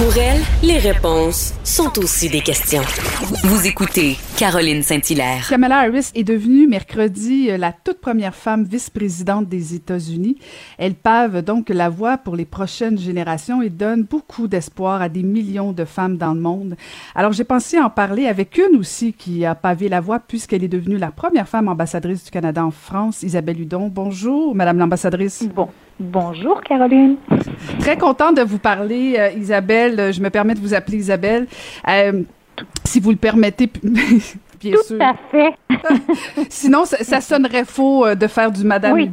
Pour elle, les réponses sont aussi des questions. Vous écoutez Caroline Saint-Hilaire. Kamala Harris est devenue mercredi euh, la toute première femme vice-présidente des États-Unis. Elle pave donc la voie pour les prochaines générations et donne beaucoup d'espoir à des millions de femmes dans le monde. Alors j'ai pensé en parler avec une aussi qui a pavé la voie puisqu'elle est devenue la première femme ambassadrice du Canada en France, Isabelle Hudon. Bonjour, Madame l'ambassadrice. Bon. Bonjour Caroline. Très contente de vous parler, euh, Isabelle. Je me permets de vous appeler Isabelle. Euh, si vous le permettez, bien Tout sûr. à fait. Sinon, ça, ça sonnerait faux euh, de faire du Madame Oui,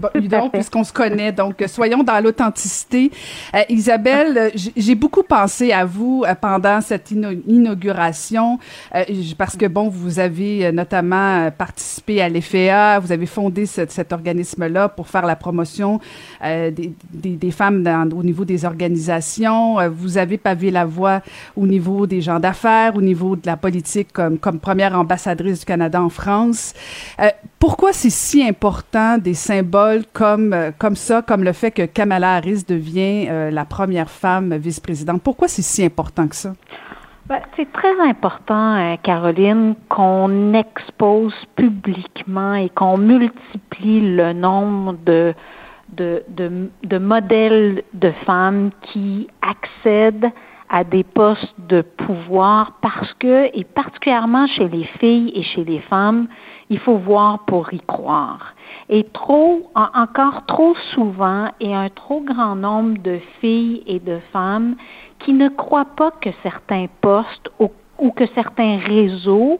puisqu'on se connaît. Donc, euh, soyons dans l'authenticité. Euh, Isabelle, j'ai beaucoup pensé à vous pendant cette ino- inauguration, euh, parce que, bon, vous avez notamment participé à l'EFEA, vous avez fondé ce- cet organisme-là pour faire la promotion euh, des, des- des femmes dans- au niveau des organisations. Vous avez pavé la voie au niveau des gens d'affaires, au niveau de la politique comme, comme première ambassadrice du Canada en France. Euh, pourquoi c'est si important des symboles comme, euh, comme ça, comme le fait que Kamala Harris devient euh, la première femme vice-présidente? Pourquoi c'est si important que ça? Ben, c'est très important, Caroline, qu'on expose publiquement et qu'on multiplie le nombre de, de, de modèles de femmes qui accèdent à des postes de pouvoir parce que, et particulièrement chez les filles et chez les femmes, il faut voir pour y croire. Et trop, en- encore trop souvent, et un trop grand nombre de filles et de femmes qui ne croient pas que certains postes ou, ou que certains réseaux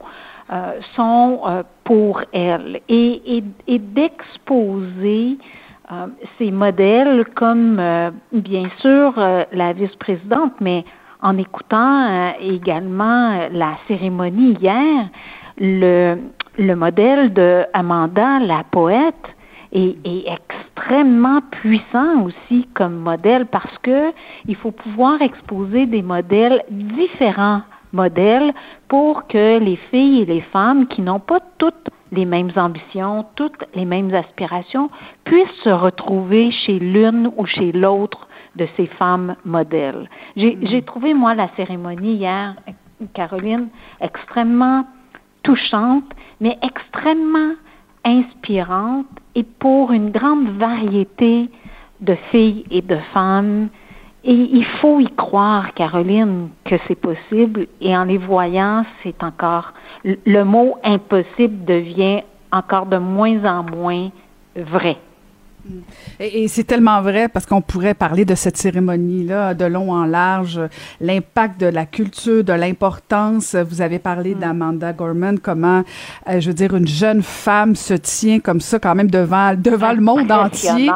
euh, sont euh, pour elles. Et, et, et d'exposer euh, ces modèles comme, euh, bien sûr, euh, la vice-présidente, mais en écoutant euh, également euh, la cérémonie hier, le, le modèle de Amanda, la poète, est, est extrêmement puissant aussi comme modèle parce que il faut pouvoir exposer des modèles différents modèles pour que les filles et les femmes qui n'ont pas toutes les mêmes ambitions, toutes les mêmes aspirations, puissent se retrouver chez l'une ou chez l'autre de ces femmes modèles. J'ai j'ai trouvé, moi, la cérémonie hier, Caroline, extrêmement touchante, mais extrêmement inspirante et pour une grande variété de filles et de femmes. Il faut y croire, Caroline, que c'est possible. Et en les voyant, c'est encore, le mot impossible devient encore de moins en moins vrai. Et, et c'est tellement vrai parce qu'on pourrait parler de cette cérémonie-là de long en large, l'impact de la culture, de l'importance. Vous avez parlé d'Amanda Gorman, comment, euh, je veux dire, une jeune femme se tient comme ça quand même devant, devant le monde entier.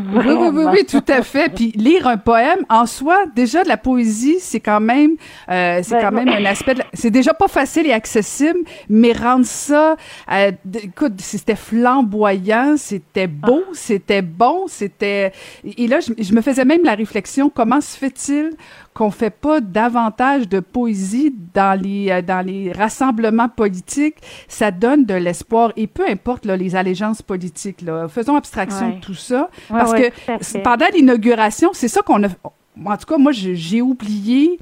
Oui, oui, oui, oui, tout à fait. Puis lire un poème, en soi, déjà de la poésie, c'est quand même, euh, c'est Ben, quand même un aspect. la- C'est déjà pas facile et accessible, mais rendre ça, euh, écoute, c'était flamboyant, c'était beau, Ah. C'était bon, c'était. Et là, je, je me faisais même la réflexion comment se fait-il qu'on fait pas davantage de poésie dans les euh, dans les rassemblements politiques? Ça donne de l'espoir et peu importe là, les allégeances politiques. Là, faisons abstraction Ouais. de tout ça Ouais, parce ouais, que pendant l'inauguration, c'est ça qu'on a. En tout cas, moi, j'ai oublié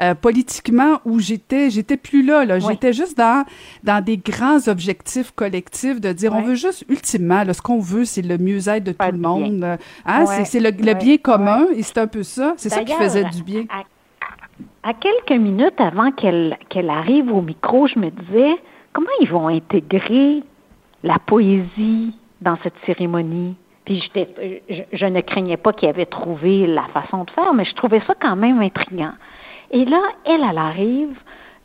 euh, politiquement où j'étais j'étais plus là là. J'étais juste dans dans des grands objectifs collectifs de dire on veut juste ultimement là, ce qu'on veut c'est le mieux-être de tout le monde hein c'est le, le bien commun et c'est un peu ça. C'est ça qui faisait du bien. à, quelques minutes avant qu'elle qu'elle arrive au micro je me disais comment ils vont intégrer la poésie dans cette cérémonie? Puis je, je, ne craignais pas qu'il avait trouvé la façon de faire, mais je trouvais ça quand même intriguant. Et là, elle, elle arrive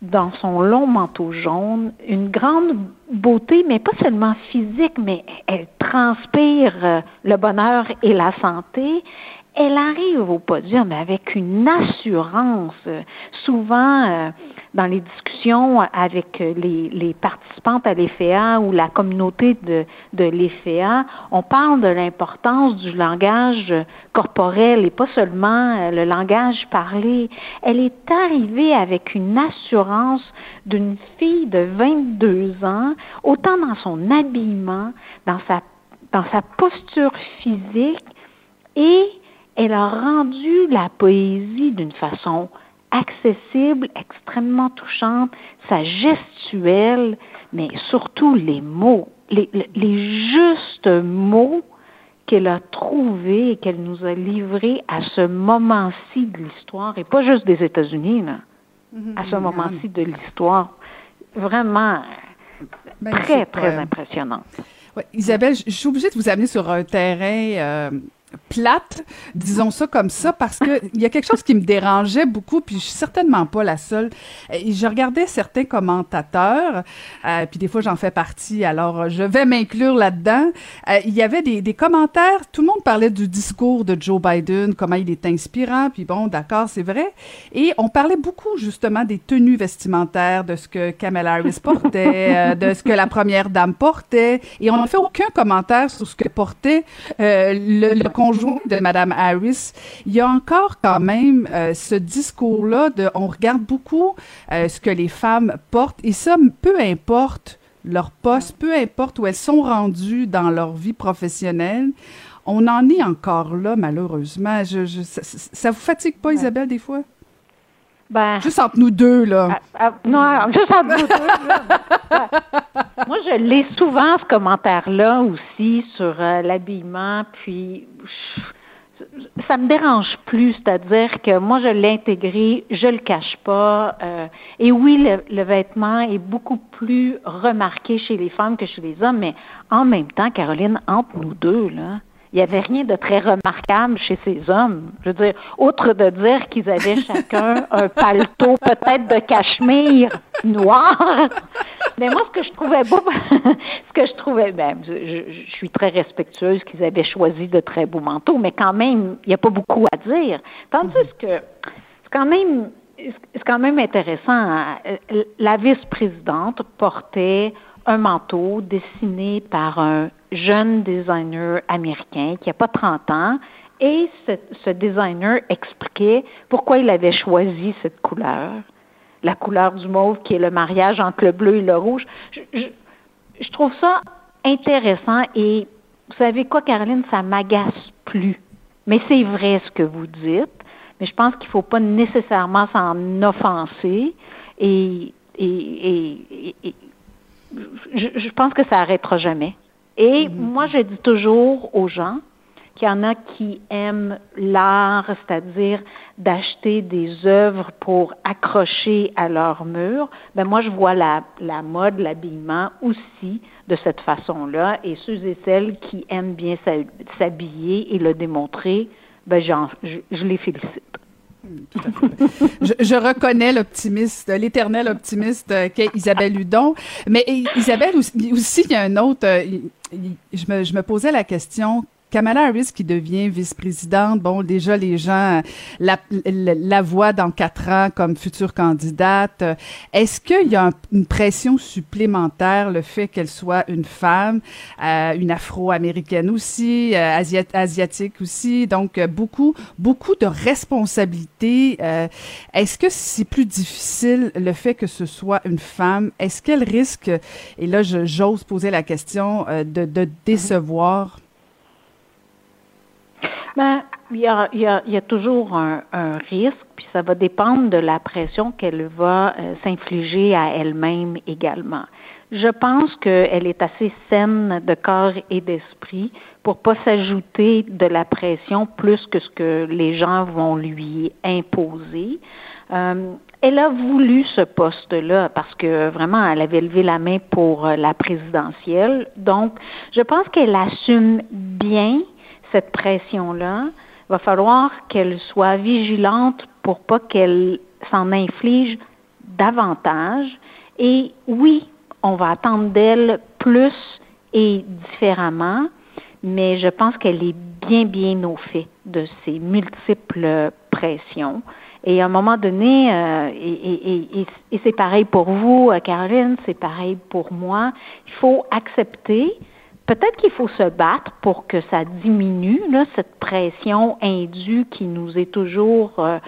dans son long manteau jaune, une grande beauté, mais pas seulement physique, mais elle transpire euh, le bonheur et la santé elle arrive au podium avec une assurance. Souvent, euh, dans les discussions avec les, les participantes à l'EFEA ou la communauté de, de l'EFEA, on parle de l'importance du langage corporel et pas seulement euh, le langage parlé. Elle est arrivée avec une assurance d'une fille de 22 ans, autant dans son habillement, dans sa, dans sa posture physique et elle a rendu la poésie d'une façon accessible, extrêmement touchante, sa gestuelle, mais surtout les mots, les, justes mots qu'elle a trouvés et qu'elle nous a livrés à ce moment-ci de l'histoire, et pas juste des États-Unis, mm-hmm. à ce moment-ci de l'histoire. Vraiment ben, très, très impressionnant. Isabelle, je suis obligée de vous amener sur un terrain euh, plate, disons ça comme ça, parce que il y a quelque chose qui me dérangeait beaucoup, puis je suis certainement pas la seule. Je regardais certains commentateurs, euh, puis des fois j'en fais partie, alors je vais m'inclure là-dedans. Euh, il y avait des, des, commentaires, tout le monde parlait du discours de Joe Biden, comment il est inspirant, puis bon, d'accord, c'est vrai. Et on parlait beaucoup justement des tenues vestimentaires, de ce que Kamala Harris portait, euh, de ce que la première dame portait, et on n'a fait aucun commentaire sur ce que portait le, le conjoint de Mme Harris, il y a encore quand même euh, ce discours-là de on regarde beaucoup euh, ce que les femmes portent et ça, peu importe leur poste, peu importe où elles sont rendues dans leur vie professionnelle, on en est encore là, malheureusement. Je, ça, ça, vous fatigue pas, Isabelle, des fois? Ben, juste entre nous deux, là. Ah, ah, non, juste entre nous deux. Moi, je lis souvent ce commentaire-là aussi sur euh, l'habillement, puis ça me dérange plus, c'est-à-dire que moi, je l'ai intégré, je le cache pas. Euh, et oui, le, le, vêtement est beaucoup plus remarqué chez les femmes que chez les hommes, mais en même temps, Caroline, entre nous deux, là, il n'y avait rien de très remarquable chez ces hommes. Je veux dire, outre de dire qu'ils avaient chacun un paletot peut-être de cachemire noir. Mais moi, ce que je trouvais beau, ce que je trouvais, ben, je, je, suis très respectueuse qu'ils avaient choisi de très beaux manteaux, mais quand même, il n'y a pas beaucoup à dire. Tandis que c'est quand même, c'est quand même intéressant. Hein. La vice-présidente portait un manteau dessiné par un jeune designer américain qui n'a pas 30 ans. Et ce, designer expliquait pourquoi il avait choisi cette couleur, la couleur du mauve qui est le mariage entre le bleu et le rouge. Je, trouve ça intéressant et vous savez quoi, Caroline, ça m'agace plus. Mais c'est vrai ce que vous dites, mais je pense qu'il ne faut pas nécessairement s'en offenser et, je, pense que ça arrêtera jamais. Et mm-hmm. moi, je dis toujours aux gens qu'il y en a qui aiment l'art, c'est-à-dire d'acheter des œuvres pour accrocher à leur mur. Ben moi, je vois la, la mode, l'habillement aussi de cette façon-là. Et ceux et celles qui aiment bien s'habiller et le démontrer, ben je, je les félicite je, reconnais l'optimiste, l'éternel optimiste euh, qu'est Isabelle Hudon. Mais Isabelle, aussi, il y a un autre. Euh, je me, je me posais la question Kamala Harris qui devient vice-présidente, bon, déjà les gens la, la, voient dans quatre ans comme future candidate. Est-ce qu'il y a une pression supplémentaire, le fait qu'elle soit une femme, euh, une afro-américaine aussi, euh, asiatique aussi, donc euh, beaucoup, beaucoup de responsabilités. Euh, est-ce que c'est plus difficile le fait que ce soit une femme? Est-ce qu'elle risque, et là j'ose poser la question, de, de décevoir? Ben, il y a, y a, y a toujours un, un, risque, puis ça va dépendre de la pression qu'elle va euh, s'infliger à elle-même également. Je pense qu'elle est assez saine de corps et d'esprit pour pas s'ajouter de la pression plus que ce que les gens vont lui imposer. Euh, elle a voulu ce poste-là parce que vraiment, elle avait levé la main pour euh, la présidentielle. Donc, je pense qu'elle assume bien cette pression-là. Il va falloir qu'elle soit vigilante pour pas qu'elle s'en inflige davantage. Et oui, on va attendre d'elle plus et différemment, mais je pense qu'elle est bien, bien au fait de ces multiples pressions. Et à un moment donné, euh, et, c'est pareil pour vous, euh, Caroline, c'est pareil pour moi, il faut accepter Peut-être qu'il faut se battre pour que ça diminue, là, cette pression indue qui nous est toujours euh,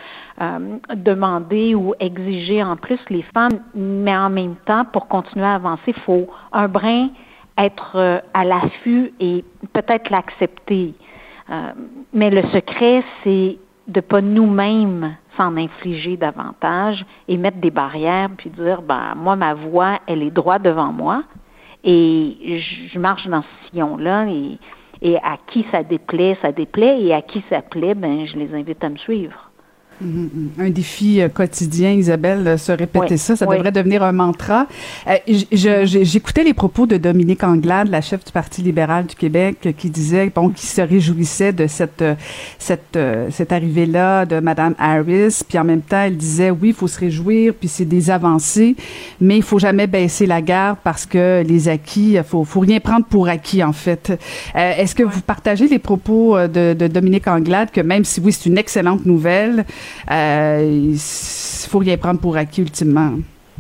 euh, demandée ou exigée en plus les femmes, mais en même temps, pour continuer à avancer, il faut un brin être euh, à l'affût et peut-être l'accepter. mais le secret, c'est de pas nous-mêmes s'en infliger davantage et mettre des barrières puis dire ben moi ma voix elle est droite devant moi et je marche dans ce sillon-là et, et à qui ça déplaît, ça déplaît, et à qui ça plaît, ben je les invite à me suivre. Mm-hmm. Un défi euh, quotidien, Isabelle, euh, se répéter ça, ça devrait devenir un mantra. Euh, J'écoutais les propos de Dominique Anglade, la chef du Parti libéral du Québec, qui disait, bon, qui se réjouissait de cette cette cette arrivée-là de Madame Harris, puis en même temps, elle disait, oui, il faut se réjouir, puis c'est des avancées, mais il faut jamais baisser la garde parce que les acquis, faut faut rien prendre pour acquis en fait. Est-ce que vous partagez les propos de, de Dominique Anglade que même si oui, c'est une excellente nouvelle, euh, il faut rien prendre pour acquis ultimement.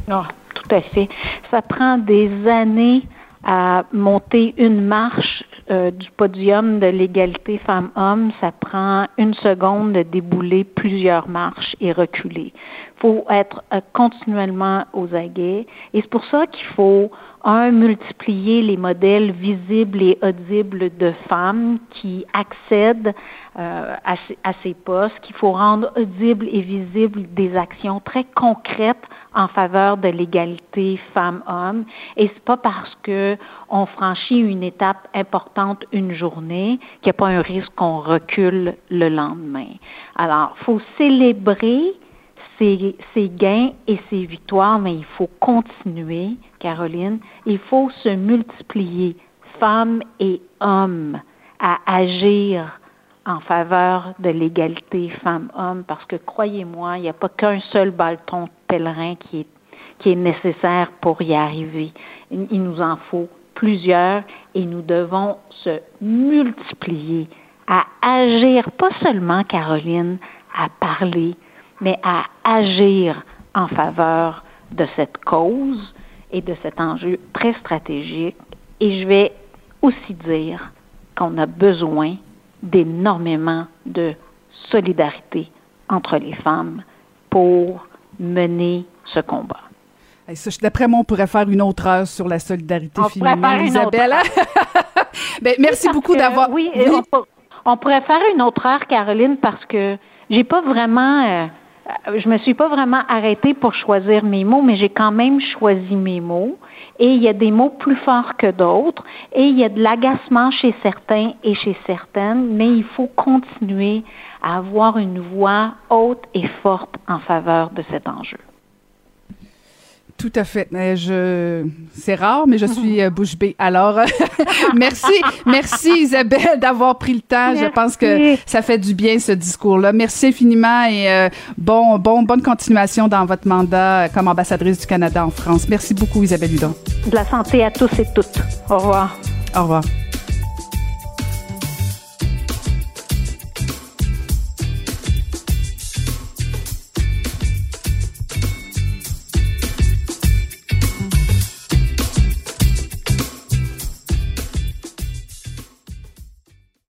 Non, ah, tout à fait. Ça prend des années à monter une marche euh, du podium de l'égalité femmes-hommes. Ça prend une seconde de débouler plusieurs marches et reculer. Il faut être euh, continuellement aux aguets. Et c'est pour ça qu'il faut un, multiplier les modèles visibles et audibles de femmes qui accèdent euh, à, ces, à, ces, postes, qu'il faut rendre audibles et visibles des actions très concrètes en faveur de l'égalité femmes-hommes. Et c'est pas parce que on franchit une étape importante une journée qu'il n'y a pas un risque qu'on recule le lendemain. Alors, faut célébrer ses, gains et ses victoires, mais il faut continuer, Caroline. Il faut se multiplier, femmes et hommes, à agir en faveur de l'égalité femmes-hommes, parce que croyez-moi, il n'y a pas qu'un seul bâton pèlerin qui est, qui est nécessaire pour y arriver. Il nous en faut plusieurs et nous devons se multiplier à agir, pas seulement, Caroline, à parler, mais à agir en faveur de cette cause et de cet enjeu très stratégique. Et je vais aussi dire qu'on a besoin d'énormément de solidarité entre les femmes pour mener ce combat. D'après moi, on pourrait faire une autre heure sur la solidarité féminine, Isabelle. ben, merci beaucoup d'avoir. Oui, On, pourrait faire une autre heure, Caroline, parce que j'ai pas vraiment. Euh, euh, je me suis pas vraiment arrêtée pour choisir mes mots, mais j'ai quand même choisi mes mots. Et il y a des mots plus forts que d'autres, et il y a de l'agacement chez certains et chez certaines, mais il faut continuer à avoir une voix haute et forte en faveur de cet enjeu. Tout à fait. Je, c'est rare, mais je suis euh, bouche bée. Alors, merci, merci Isabelle d'avoir pris le temps. Je pense que ça fait du bien ce discours-là. Merci infiniment et euh, bon, bon, bonne continuation dans votre mandat comme ambassadrice du Canada en France. Merci beaucoup Isabelle Hudon. De la santé à tous et toutes. Au revoir. Au revoir.